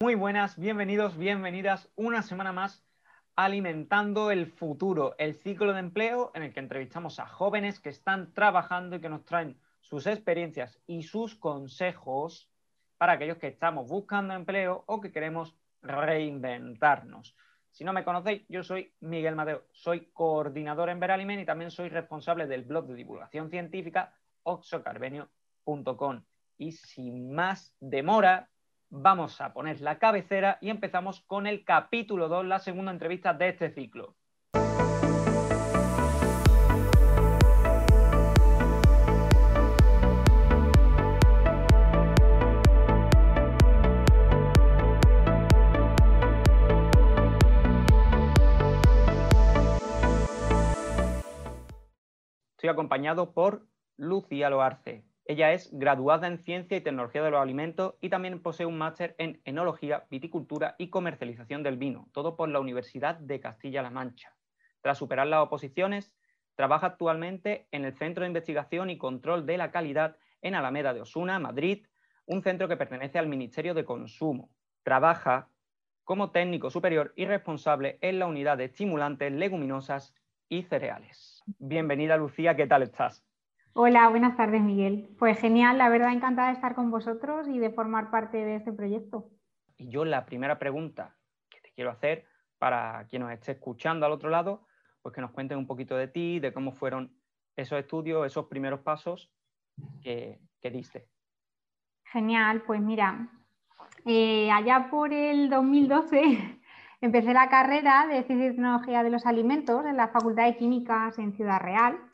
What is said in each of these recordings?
Muy buenas, bienvenidos, bienvenidas una semana más Alimentando el Futuro, el ciclo de empleo en el que entrevistamos a jóvenes que están trabajando y que nos traen sus experiencias y sus consejos para aquellos que estamos buscando empleo o que queremos reinventarnos. Si no me conocéis, yo soy Miguel Mateo, soy coordinador en Veraliment y también soy responsable del blog de divulgación científica oxocarbenio.com. Y sin más demora, vamos a poner la cabecera y empezamos con el capítulo 2, la segunda entrevista de este ciclo. Estoy acompañado por Lucía Loarce, ella es graduada en Ciencia y Tecnología de los Alimentos y también posee un máster en Enología, Viticultura y Comercialización del Vino, todo por la Universidad de Castilla-La Mancha. Tras superar las oposiciones, trabaja actualmente en el Centro de Investigación y Control de la Calidad en Alameda de Osuna, Madrid, un centro que pertenece al Ministerio de Consumo. Trabaja como técnico superior y responsable en la unidad de estimulantes, leguminosas y cereales. Bienvenida Lucía, ¿qué tal estás? Hola, buenas tardes, Miguel. Pues genial, la verdad, encantada de estar con vosotros y de formar parte de este proyecto. Y yo la primera pregunta que te quiero hacer para quien nos esté escuchando al otro lado, pues que nos cuentes un poquito de ti, de cómo fueron esos estudios, esos primeros pasos que, diste. Genial, pues mira, eh, allá por el 2012 empecé la carrera de Ciencia y Tecnología de los Alimentos en la Facultad de Químicas en Ciudad Real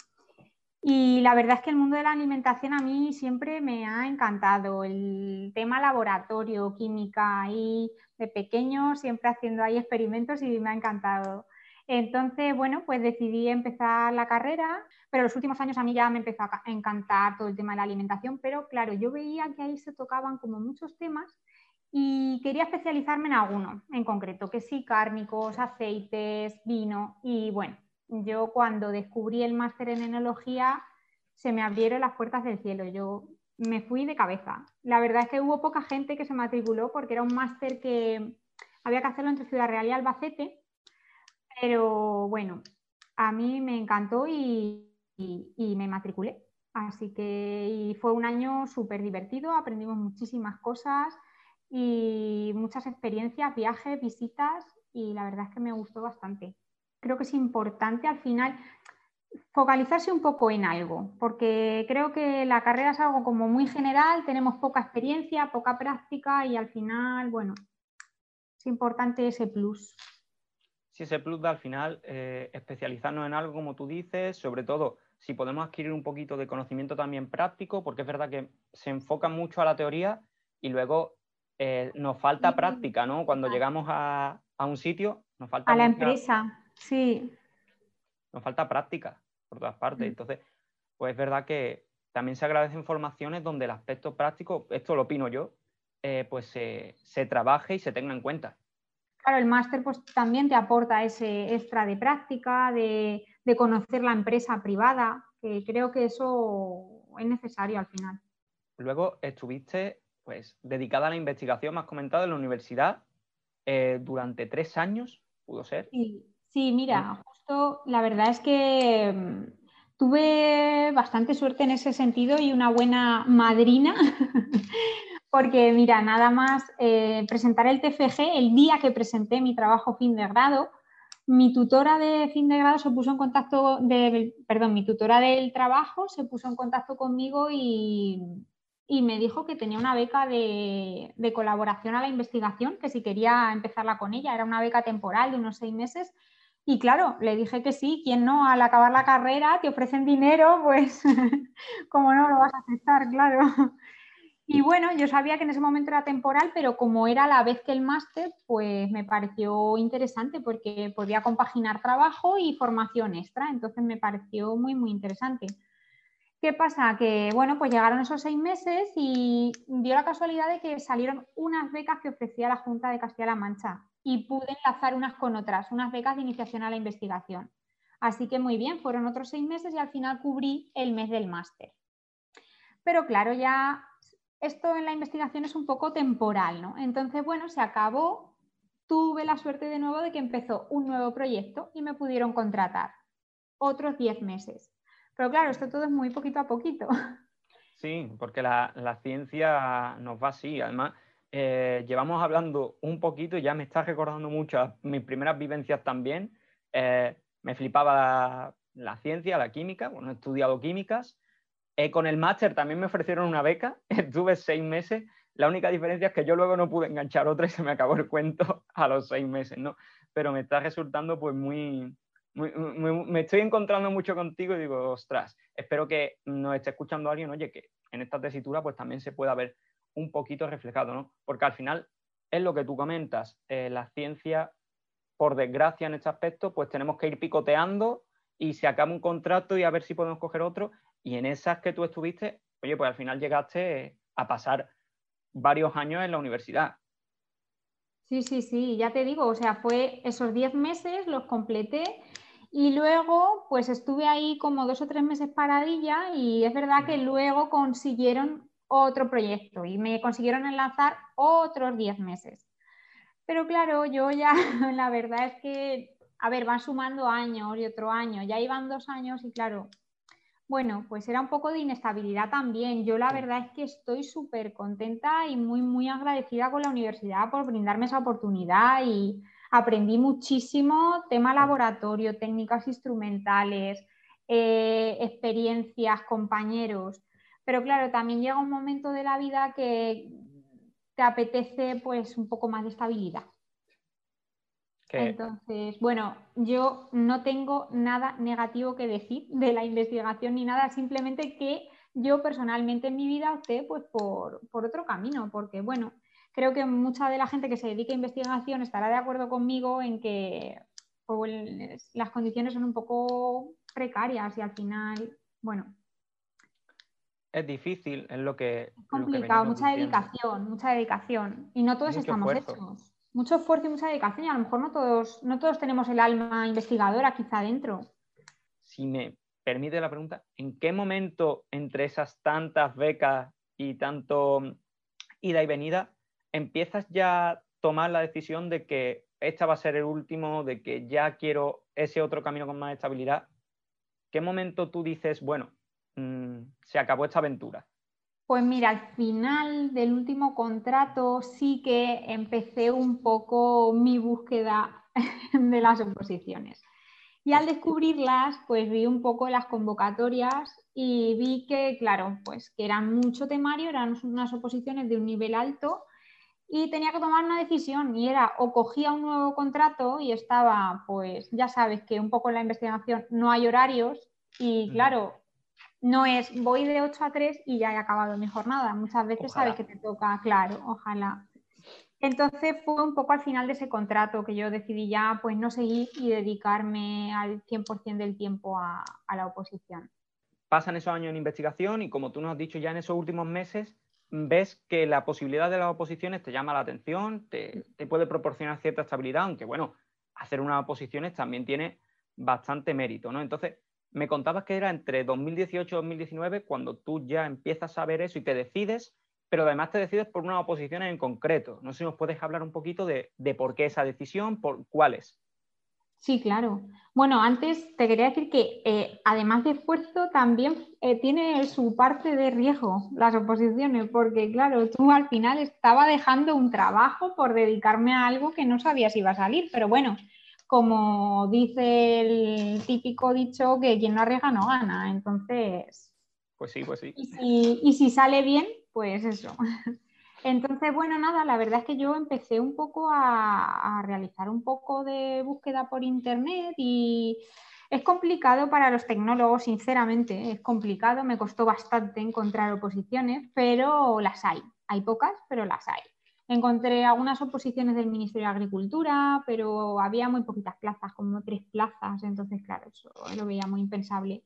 y la verdad es que el mundo de la alimentación a mí siempre me ha encantado. El tema laboratorio, química, y de pequeño siempre haciendo ahí experimentos y me ha encantado. Entonces, bueno, pues decidí empezar la carrera, pero los últimos años a mí ya me empezó a encantar todo el tema de la alimentación, pero claro, yo veía que ahí se tocaban como muchos temas y quería especializarme en alguno en concreto, que sí, cárnicos, aceites, vino y bueno, yo cuando descubrí el máster en enología se me abrieron las puertas del cielo. Yo me fui de cabeza. La verdad es que hubo poca gente que se matriculó porque era un máster que había que hacerlo entre Ciudad Real y Albacete. Pero bueno, a mí me encantó y, me matriculé. Así que fue un año súper divertido, aprendimos muchísimas cosas y muchas experiencias, viajes, visitas y la verdad es que me gustó bastante creo que es importante al final focalizarse un poco en algo, porque creo que la carrera es algo como muy general, tenemos poca experiencia, poca práctica y al final, bueno, es importante ese plus. Sí, ese plus de al final eh, especializarnos en algo, como tú dices, sobre todo si podemos adquirir un poquito de conocimiento también práctico, porque es verdad que se enfoca mucho a la teoría y luego eh, nos falta práctica, ¿no? Cuando llegamos a, un sitio, nos falta... A la empresa Sí. Nos falta práctica por todas partes. Mm. Entonces, pues es verdad que también se agradecen formaciones donde el aspecto práctico, esto lo opino yo, eh, pues se, trabaje y se tenga en cuenta. Claro, el máster pues también te aporta ese extra de práctica, de, de, conocer la empresa privada, que creo que eso es necesario al final. Luego estuviste pues dedicada a la investigación, has comentado, en la universidad eh, durante tres años, ¿pudo ser? Sí, Sí, mira, justo la verdad es que mm, tuve bastante suerte en ese sentido y una buena madrina, porque mira, nada más eh, presentar el TFG, el día que presenté mi trabajo fin de grado, mi tutora de fin de grado se puso en contacto, de, perdón, mi tutora del trabajo se puso en contacto conmigo y, me dijo que tenía una beca de, de, colaboración a la investigación, que si quería empezarla con ella, era una beca temporal de unos seis meses y claro, le dije que sí, ¿quién no? Al acabar la carrera te ofrecen dinero, pues como no lo vas a aceptar, claro. Y bueno, yo sabía que en ese momento era temporal, pero como era la vez que el máster, pues me pareció interesante porque podía compaginar trabajo y formación extra, entonces me pareció muy, muy interesante. ¿Qué pasa? Que bueno, pues llegaron esos seis meses y dio la casualidad de que salieron unas becas que ofrecía la Junta de Castilla-La Mancha y pude enlazar unas con otras, unas becas de iniciación a la investigación. Así que muy bien, fueron otros seis meses y al final cubrí el mes del máster. Pero claro, ya esto en la investigación es un poco temporal, ¿no? Entonces, bueno, se acabó, tuve la suerte de nuevo de que empezó un nuevo proyecto y me pudieron contratar otros 10 meses. Pero claro, esto todo es muy poquito a poquito. Sí, porque la, ciencia nos va así. Además, eh, llevamos hablando un poquito y ya me está recordando mucho mis primeras vivencias también. Eh, me flipaba la, ciencia, la química, bueno, he estudiado químicas. Eh, con el máster también me ofrecieron una beca, estuve seis meses. La única diferencia es que yo luego no pude enganchar otra y se me acabó el cuento a los seis meses, ¿no? Pero me está resultando pues muy, me estoy encontrando mucho contigo y digo, ostras, espero que nos esté escuchando alguien, oye, que en esta tesitura pues también se pueda ver un poquito reflejado, ¿no? Porque al final es lo que tú comentas, eh, la ciencia, por desgracia en este aspecto, pues tenemos que ir picoteando y se acaba un contrato y a ver si podemos coger otro. Y en esas que tú estuviste, oye, pues al final llegaste a pasar varios años en la universidad. Sí, sí, sí, ya te digo, o sea, fue esos 10 meses, los completé y luego, pues estuve ahí como dos o tres meses paradilla y es verdad que luego consiguieron otro proyecto y me consiguieron enlazar otros diez meses. Pero claro, yo ya, la verdad es que, a ver, van sumando años y otro año, ya iban dos años y claro, bueno, pues era un poco de inestabilidad también. Yo la verdad es que estoy súper contenta y muy, muy agradecida con la universidad por brindarme esa oportunidad y aprendí muchísimo, tema laboratorio, técnicas instrumentales, eh, experiencias, compañeros. Pero claro, también llega un momento de la vida que te apetece pues un poco más de estabilidad. Entonces, bueno, yo no tengo nada negativo que decir de la investigación ni nada, simplemente que yo personalmente en mi vida opté pues por, por otro camino, porque bueno, creo que mucha de la gente que se dedica a investigación estará de acuerdo conmigo en que pues, las condiciones son un poco precarias y al final, bueno. Es difícil, es lo que... Es complicado, mucha dedicación, mucha dedicación. Y no todos estamos hechos. Mucho esfuerzo y mucha dedicación y a lo mejor no todos, no todos tenemos el alma investigadora quizá dentro. Si me permite la pregunta, ¿en qué momento entre esas tantas becas y tanto ida y venida empiezas ya a tomar la decisión de que esta va a ser el último, de que ya quiero ese otro camino con más estabilidad, ¿qué momento tú dices, bueno, mm, se acabó esta aventura? Pues mira, al final del último contrato sí que empecé un poco mi búsqueda de las oposiciones. Y al descubrirlas, pues vi un poco las convocatorias y vi que, claro, pues que eran mucho temario, eran unas oposiciones de un nivel alto y tenía que tomar una decisión y era o cogía un nuevo contrato y estaba, pues ya sabes que un poco en la investigación no hay horarios y claro, no es voy de 8 a 3 y ya he acabado mi jornada. Muchas veces sabes que te toca, claro, ojalá. Entonces fue un poco al final de ese contrato que yo decidí ya pues no seguir y dedicarme al 100% del tiempo a, a la oposición. Pasan esos años en investigación y como tú nos has dicho ya en esos últimos meses, ves que la posibilidad de las oposiciones te llama la atención, te, puede proporcionar cierta estabilidad, aunque bueno, hacer unas oposiciones también tiene bastante mérito, ¿no? Entonces, me contabas que era entre 2018 y 2019 cuando tú ya empiezas a ver eso y te decides, pero además te decides por una oposición en concreto. No sé si nos puedes hablar un poquito de, por qué esa decisión, por cuáles. Sí, claro. Bueno, antes te quería decir que eh, además de esfuerzo también eh, tiene su parte de riesgo las oposiciones, porque claro, tú al final estaba dejando un trabajo por dedicarme a algo que no sabía si iba a salir, pero bueno, como dice el típico dicho que quien no arriesga no gana, entonces... Pues sí, pues sí. y si sale bien, pues eso. Entonces, bueno, nada, la verdad es que yo empecé un poco a, realizar un poco de búsqueda por internet y es complicado para los tecnólogos, sinceramente, es complicado, me costó bastante encontrar oposiciones, pero las hay, hay pocas, pero las hay. Encontré algunas oposiciones del Ministerio de Agricultura, pero había muy poquitas plazas, como tres plazas, entonces, claro, eso lo veía muy impensable.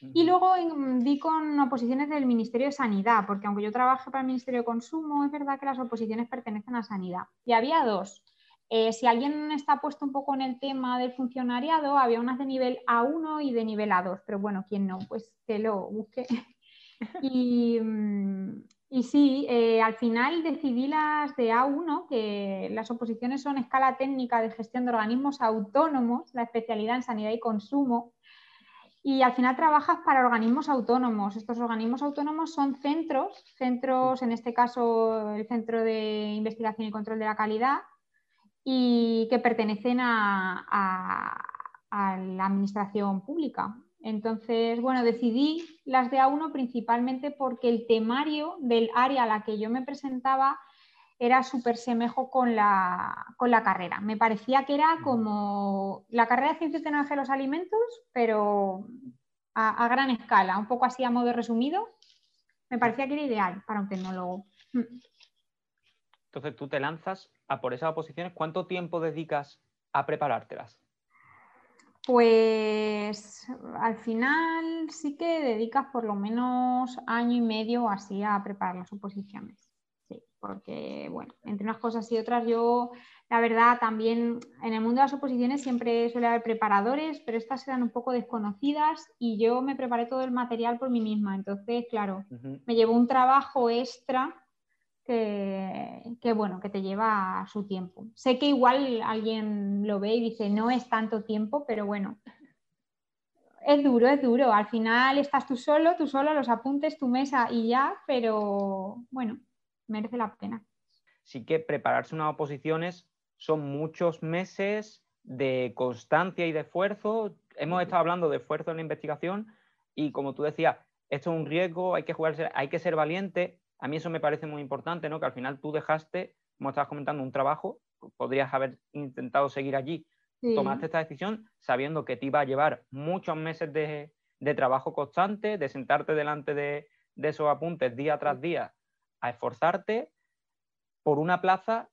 Y luego di con oposiciones del Ministerio de Sanidad, porque aunque yo trabaje para el Ministerio de Consumo, es verdad que las oposiciones pertenecen a Sanidad. Y había dos. Eh, si alguien está puesto un poco en el tema del funcionariado, había unas de nivel A1 y de nivel A2, pero bueno, quien no, pues que lo busque. Y, mm, Y sí, eh, al final decidí las de A1, que las oposiciones son escala técnica de gestión de organismos autónomos, la especialidad en sanidad y consumo. Y al final trabajas para organismos autónomos. Estos organismos autónomos son centros, centros, en este caso el Centro de Investigación y Control de la Calidad, y que pertenecen a la administración pública. Entonces, bueno, decidí las de A1 principalmente porque el temario del área a la que yo me presentaba era súper semejo con la, con la, carrera. Me parecía que era como la carrera de Ciencia y Tecnología de los Alimentos, pero a, gran escala, un poco así a modo resumido. Me parecía que era ideal para un tecnólogo. Entonces tú te lanzas a por esas oposiciones. ¿Cuánto tiempo dedicas a preparártelas? Pues al final sí que dedicas por lo menos año y medio así a preparar las oposiciones. Sí, porque bueno, entre unas cosas y otras yo, la verdad, también en el mundo de las oposiciones siempre suele haber preparadores, pero estas eran un poco desconocidas y yo me preparé todo el material por mí misma. Entonces, claro, me llevó un trabajo extra que, bueno, que te lleva su tiempo. Sé que igual alguien lo ve y dice, no es tanto tiempo, pero bueno, es duro, es duro. Al final estás tú solo, tú solo, los apuntes, tu mesa y ya, pero bueno, merece la pena. Sí que prepararse unas oposiciones son muchos meses de constancia y de esfuerzo. Hemos estado hablando de esfuerzo en la investigación y como tú decías, esto es un riesgo, hay que jugarse, hay que ser valiente a mí eso me parece muy importante, ¿no? Que al final tú dejaste, como estabas comentando, un trabajo, podrías haber intentado seguir allí, tomaste esta decisión sabiendo que te iba a llevar muchos meses de, trabajo constante, de sentarte delante de, esos apuntes día tras día a esforzarte por una plaza,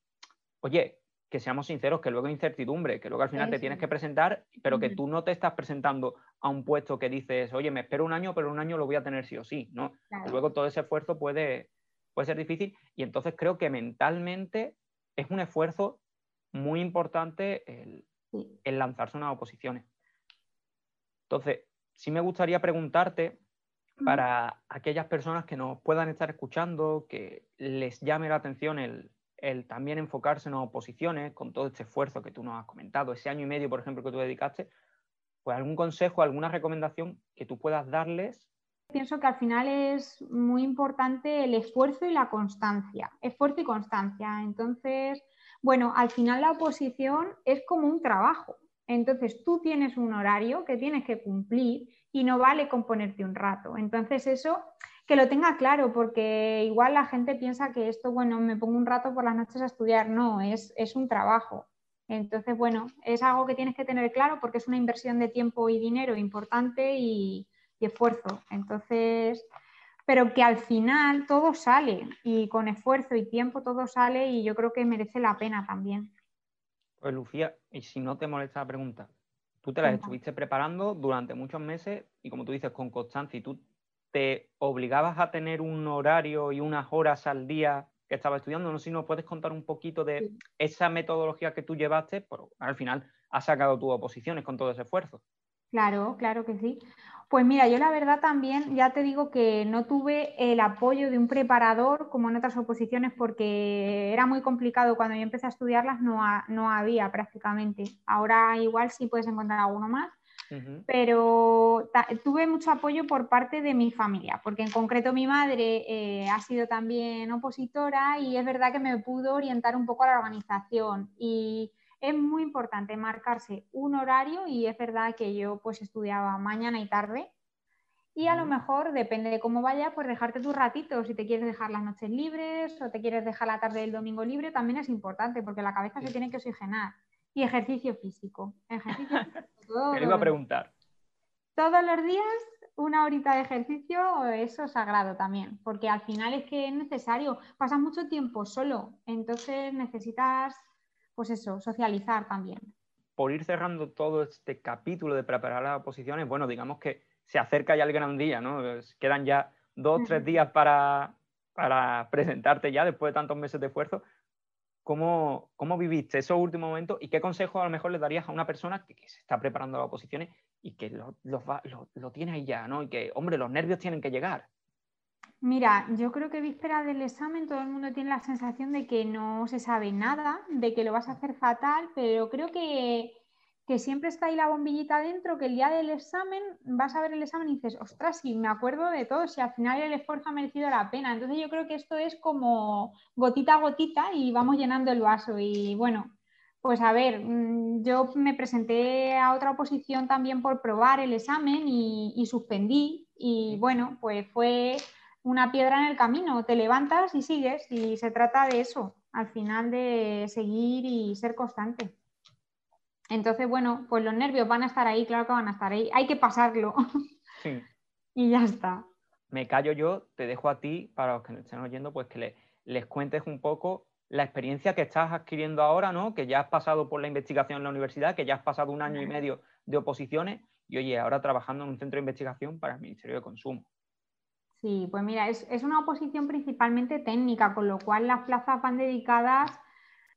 oye, que seamos sinceros, que luego hay incertidumbre, que luego al final te tienes que presentar, pero que tú no te estás presentando a un puesto que dices, oye, me espero un año, pero un año lo voy a tener sí o sí, ¿no? Luego todo ese esfuerzo puede, puede ser difícil. Y entonces creo que mentalmente es un esfuerzo muy importante el, lanzarse unas oposiciones. Entonces, sí me gustaría preguntarte para aquellas personas que nos puedan estar escuchando, que les llame la atención el, el, también enfocarse en oposiciones con todo este esfuerzo que tú nos has comentado, ese año y medio, por ejemplo, que tú dedicaste, pues algún consejo, alguna recomendación que tú puedas darles Pienso que al final es muy importante el esfuerzo y la constancia, esfuerzo y constancia. Entonces, bueno, al final la oposición es como un trabajo. Entonces, tú tienes un horario que tienes que cumplir y no vale con ponerte un rato. Entonces, eso que lo tenga claro, porque igual la gente piensa que esto, bueno, me pongo un rato por las noches a estudiar. No, es, es un trabajo. Entonces, bueno, es algo que tienes que tener claro porque es una inversión de tiempo y dinero importante y, y esfuerzo. Entonces, pero que al final todo sale y con esfuerzo y tiempo todo sale y yo creo que merece la pena también. Pues Lucía, y si no te molesta la pregunta, tú te la estuviste preparando durante muchos meses y como tú dices, con constancia, y tú te obligabas a tener un horario y unas horas al día que estabas estudiando, no sé si nos puedes contar un poquito de esa metodología que tú llevaste, pero al final has sacado tus oposiciones con todo ese esfuerzo. Claro, claro que sí. Pues mira, yo la verdad también ya te digo que no tuve el apoyo de un preparador como en otras oposiciones porque era muy complicado. Cuando yo empecé a estudiarlas no, no había prácticamente. Ahora igual sí puedes encontrar alguno más. Pero tuve mucho apoyo por parte de mi familia, porque en concreto mi madre eh, ha sido también opositora y es verdad que me pudo orientar un poco a la organización. Y es muy importante marcarse un horario y es verdad que yo pues estudiaba mañana y tarde y a lo mejor, depende de cómo vaya, pues dejarte tus ratitos. Si te quieres dejar las noches libres o te quieres dejar la tarde del domingo libre, también es importante porque la cabeza se tiene que oxigenar. Y ejercicio físico. Ejercicio físico iba a preguntar. Todos los días una horita de ejercicio, eso es sagrado también, porque al final es que es necesario. Pasas mucho tiempo solo, entonces necesitas pues eso, socializar también. Por ir cerrando todo este capítulo de preparar las oposiciones, bueno, digamos que se acerca ya el gran día, ¿no? Quedan ya dos, tres días para, presentarte ya después de tantos meses de esfuerzo. ¿Cómo, ¿Cómo, viviste esos últimos momentos y qué consejo a lo mejor le darías a una persona que, se está preparando las oposiciones y que lo, lo, tiene ahí ya, ¿no? Y que, hombre, los nervios tienen que llegar. Mira, yo creo que víspera del examen todo el mundo tiene la sensación de que no se sabe nada, de que lo vas a hacer fatal, pero creo que, siempre está ahí la bombillita dentro, que el día del examen vas a ver el examen y dices, ostras, sí, me acuerdo de todo, si al final el esfuerzo ha merecido la pena. Entonces yo creo que esto es como gotita a gotita y vamos llenando el vaso. Y bueno, pues a ver, mm, yo me presenté a otra oposición también por probar el examen y, y suspendí. Y bueno, pues fue una piedra en el camino, te levantas y sigues y se trata de eso, al final de seguir y ser constante. Entonces, bueno, pues los nervios van a estar ahí, claro que van a estar ahí, hay que pasarlo. Sí. y ya está. Me callo yo, te dejo a ti, para los que nos estén oyendo, pues que les cuentes un poco la experiencia que estás adquiriendo ahora, ¿no? Que ya has pasado por la investigación en la universidad, que ya has pasado un año y medio de oposiciones y oye, ahora trabajando en un centro de investigación para el Ministerio de Consumo. Sí, pues mira, es, una oposición principalmente técnica, con lo cual las plazas van dedicadas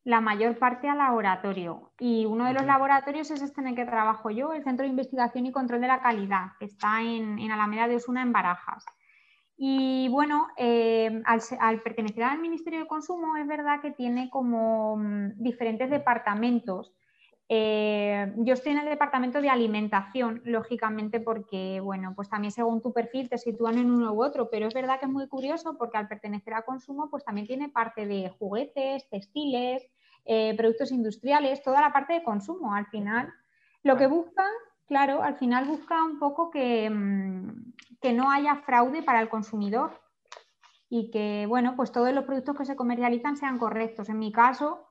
la mayor parte al laboratorio. Y uno de los laboratorios es este en el que trabajo yo, el Centro de Investigación y Control de la Calidad, que está en, Alameda de Osuna, en Barajas. Y bueno, eh, al, al, pertenecer al Ministerio de Consumo, es verdad que tiene como mm, diferentes departamentos. Eh, yo estoy en el departamento de alimentación, lógicamente, porque, bueno, pues también según tu perfil te sitúan en uno u otro, pero es verdad que es muy curioso porque al pertenecer a consumo, pues también tiene parte de juguetes, textiles, eh, productos industriales, toda la parte de consumo. Al final, lo que busca, claro, al final busca un poco que, mm, que no haya fraude para el consumidor y que, bueno, pues todos los productos que se comercializan sean correctos. En mi caso,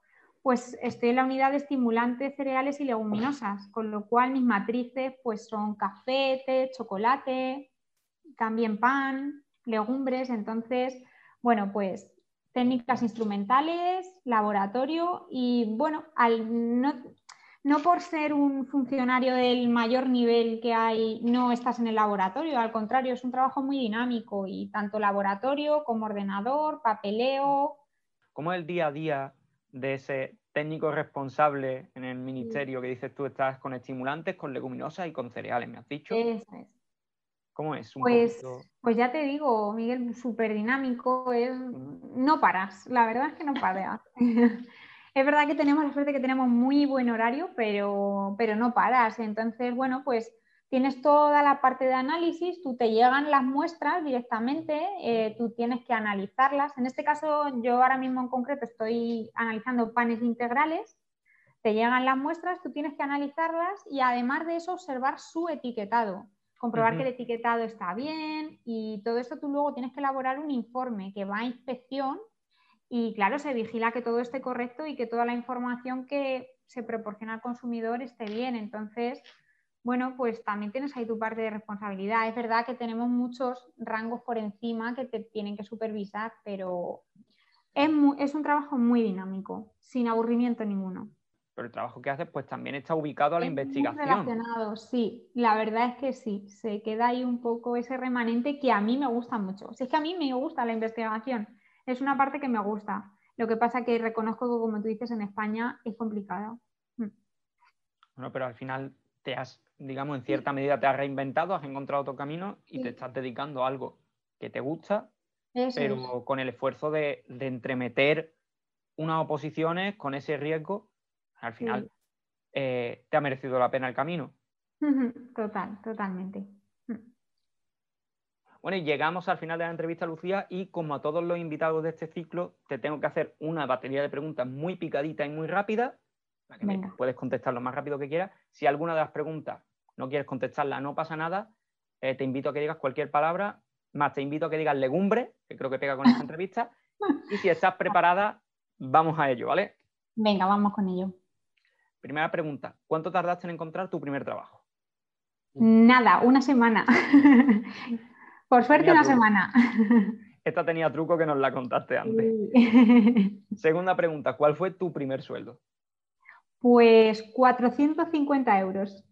pues estoy en la unidad de estimulantes, cereales y leguminosas, con lo cual mis matrices pues son café, té, chocolate, también pan, legumbres, entonces, bueno, pues técnicas instrumentales, laboratorio y bueno, al, no, no por ser un funcionario del mayor nivel que hay, no estás en el laboratorio, al contrario, es un trabajo muy dinámico y tanto laboratorio como ordenador, papeleo. ¿Cómo es el día a día de ese técnico responsable en el ministerio que dices tú estás con estimulantes, con leguminosas y con cereales, me has dicho. Eso es. ¿Cómo es? pues, pues ya te digo, Miguel, súper dinámico, es... no paras, la verdad es que no paras. es verdad que tenemos la suerte que tenemos muy buen horario, pero, pero no paras. Entonces, bueno, pues tienes toda la parte de análisis, tú te llegan las muestras directamente, eh, tú tienes que analizarlas. En este caso, yo ahora mismo en concreto estoy analizando panes integrales, te llegan las muestras, tú tienes que analizarlas y además de eso observar su etiquetado, comprobar que el etiquetado está bien y todo esto tú luego tienes que elaborar un informe que va a inspección y claro, se vigila que todo esté correcto y que toda la información que se proporciona al consumidor esté bien. Entonces, bueno, pues también tienes ahí tu parte de responsabilidad. Es verdad que tenemos muchos rangos por encima que te tienen que supervisar, pero es, un trabajo muy dinámico, sin aburrimiento ninguno. Pero el trabajo que haces, pues también está ubicado a la investigación. Muy relacionado, sí. La verdad es que sí. Se queda ahí un poco ese remanente que a mí me gusta mucho. Si es que a mí me gusta la investigación, es una parte que me gusta. Lo que pasa que reconozco que, como tú dices, en España es complicado. Mm. Bueno, pero al final te has digamos, en cierta medida te has reinventado, has encontrado otro camino y te estás dedicando a algo que te gusta, pero con el esfuerzo de, entremeter unas oposiciones con ese riesgo, al final eh, te ha merecido la pena el camino. Total, totalmente. Mm. Bueno, y llegamos al final de la entrevista, Lucía, y como a todos los invitados de este ciclo, te tengo que hacer una batería de preguntas muy picadita y muy rápida, que puedes contestar lo más rápido que quieras. Si alguna de las preguntas no quieres contestarla, no pasa nada. Eh, te invito a que digas cualquier palabra, más te invito a que digas legumbre, que creo que pega con esta entrevista. Y si estás preparada, vamos a ello, ¿vale? Venga, vamos con ello. Primera pregunta, ¿cuánto tardaste en encontrar tu primer trabajo? Nada, una semana. Por suerte, una semana. Esta tenía truco que nos la contaste antes. Segunda pregunta, ¿cuál fue tu primer sueldo? Pues 450 euros.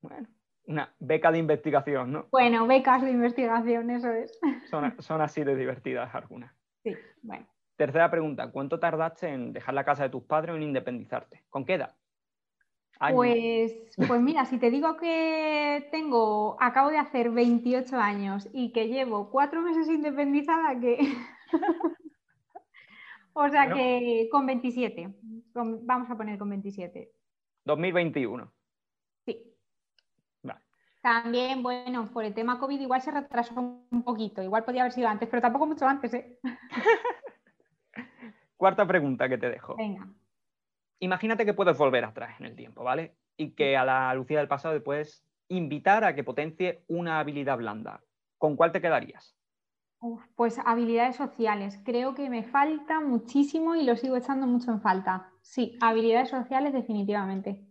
Bueno, una beca de investigación, ¿no? Bueno, becas de investigación, eso es. Son, así de divertidas algunas. Sí, bueno. Tercera pregunta, ¿cuánto tardaste en dejar la casa de tus padres o en independizarte? ¿Con qué edad? Pues, pues mira, si te digo que tengo, acabo de hacer 28 años y que llevo cuatro meses independizada, que... o sea que con 27, vamos a poner con 27. 2021. Sí. También, bueno, por el tema COVID igual se retrasó un poquito, igual podía haber sido antes, pero tampoco mucho antes, ¿eh? Cuarta pregunta que te dejo. Venga imagínate que puedes volver atrás en el tiempo, ¿vale? Y que a la Lucía del pasado le puedes invitar a que potencie una habilidad blanda. ¿Con cuál te quedarías? Pues habilidades sociales. Creo que me falta muchísimo y lo sigo echando mucho en falta. Sí, habilidades sociales definitivamente.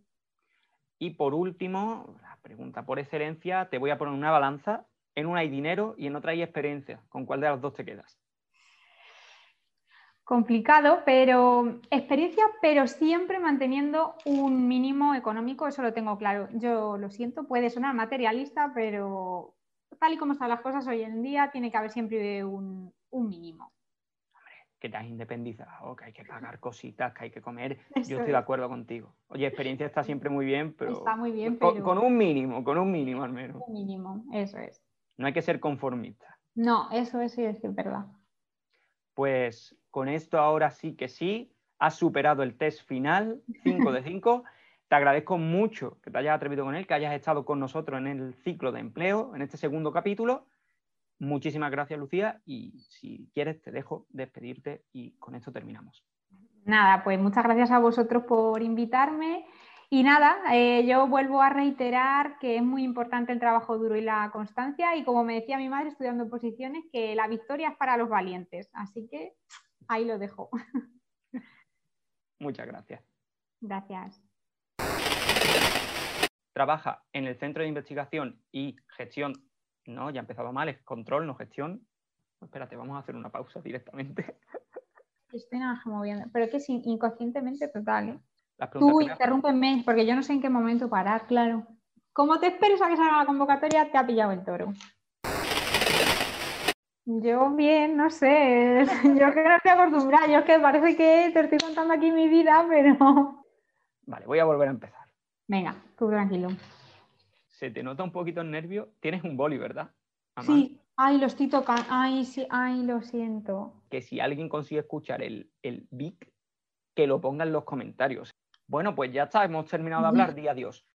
Y por último, la pregunta por excelencia, te voy a poner una balanza. En una hay dinero y en otra hay experiencia. ¿Con cuál de las dos te quedas? complicado, pero experiencia, pero siempre manteniendo un mínimo económico, eso lo tengo claro. Yo lo siento, puede sonar materialista, pero tal y como están las cosas hoy en día, tiene que haber siempre un, mínimo. Hombre, que te has independizado, que hay que pagar cositas, que hay que comer. Yo estoy de acuerdo contigo. Oye, experiencia está siempre muy bien, pero. Está muy bien, con, con un mínimo, con un mínimo al menos. Un mínimo, eso es. No hay que ser conformista. No, eso es, sí, es verdad. Pues con esto ahora sí que sí, has superado el test final, 5 de 5. Te agradezco mucho que te hayas atrevido con él, que hayas estado con nosotros en el ciclo de empleo, en este segundo capítulo. Muchísimas gracias, Lucía, y si quieres te dejo despedirte y con esto terminamos. Nada, pues muchas gracias a vosotros por invitarme. Y nada, eh, yo vuelvo a reiterar que es muy importante el trabajo duro y la constancia y como me decía mi madre estudiando posiciones, que la victoria es para los valientes. Así que ahí lo dejo. Muchas gracias. Gracias. Trabaja en el Centro de Investigación y Gestión. No, ya empezaba mal, es control, no gestión. Espérate, vamos a hacer una pausa directamente. Estoy nada moviendo, pero que es inconscientemente total. ¿eh? Tú interrúmpeme, porque yo no sé en qué momento parar, claro. Como te esperes a que salga la convocatoria, te ha pillado el toro. Yo bien, no sé, yo que no estoy acostumbrada, yo es que parece que te estoy contando aquí mi vida, pero... Vale, voy a volver a empezar. Venga, tú tranquilo. Se te nota un poquito el nervio. Tienes un boli, ¿verdad? Sí, ay, lo estoy tocando, ay, sí, ay, lo siento. Que si alguien consigue escuchar el, el que lo ponga en los comentarios. Bueno, pues ya está, hemos terminado de hablar, di adiós.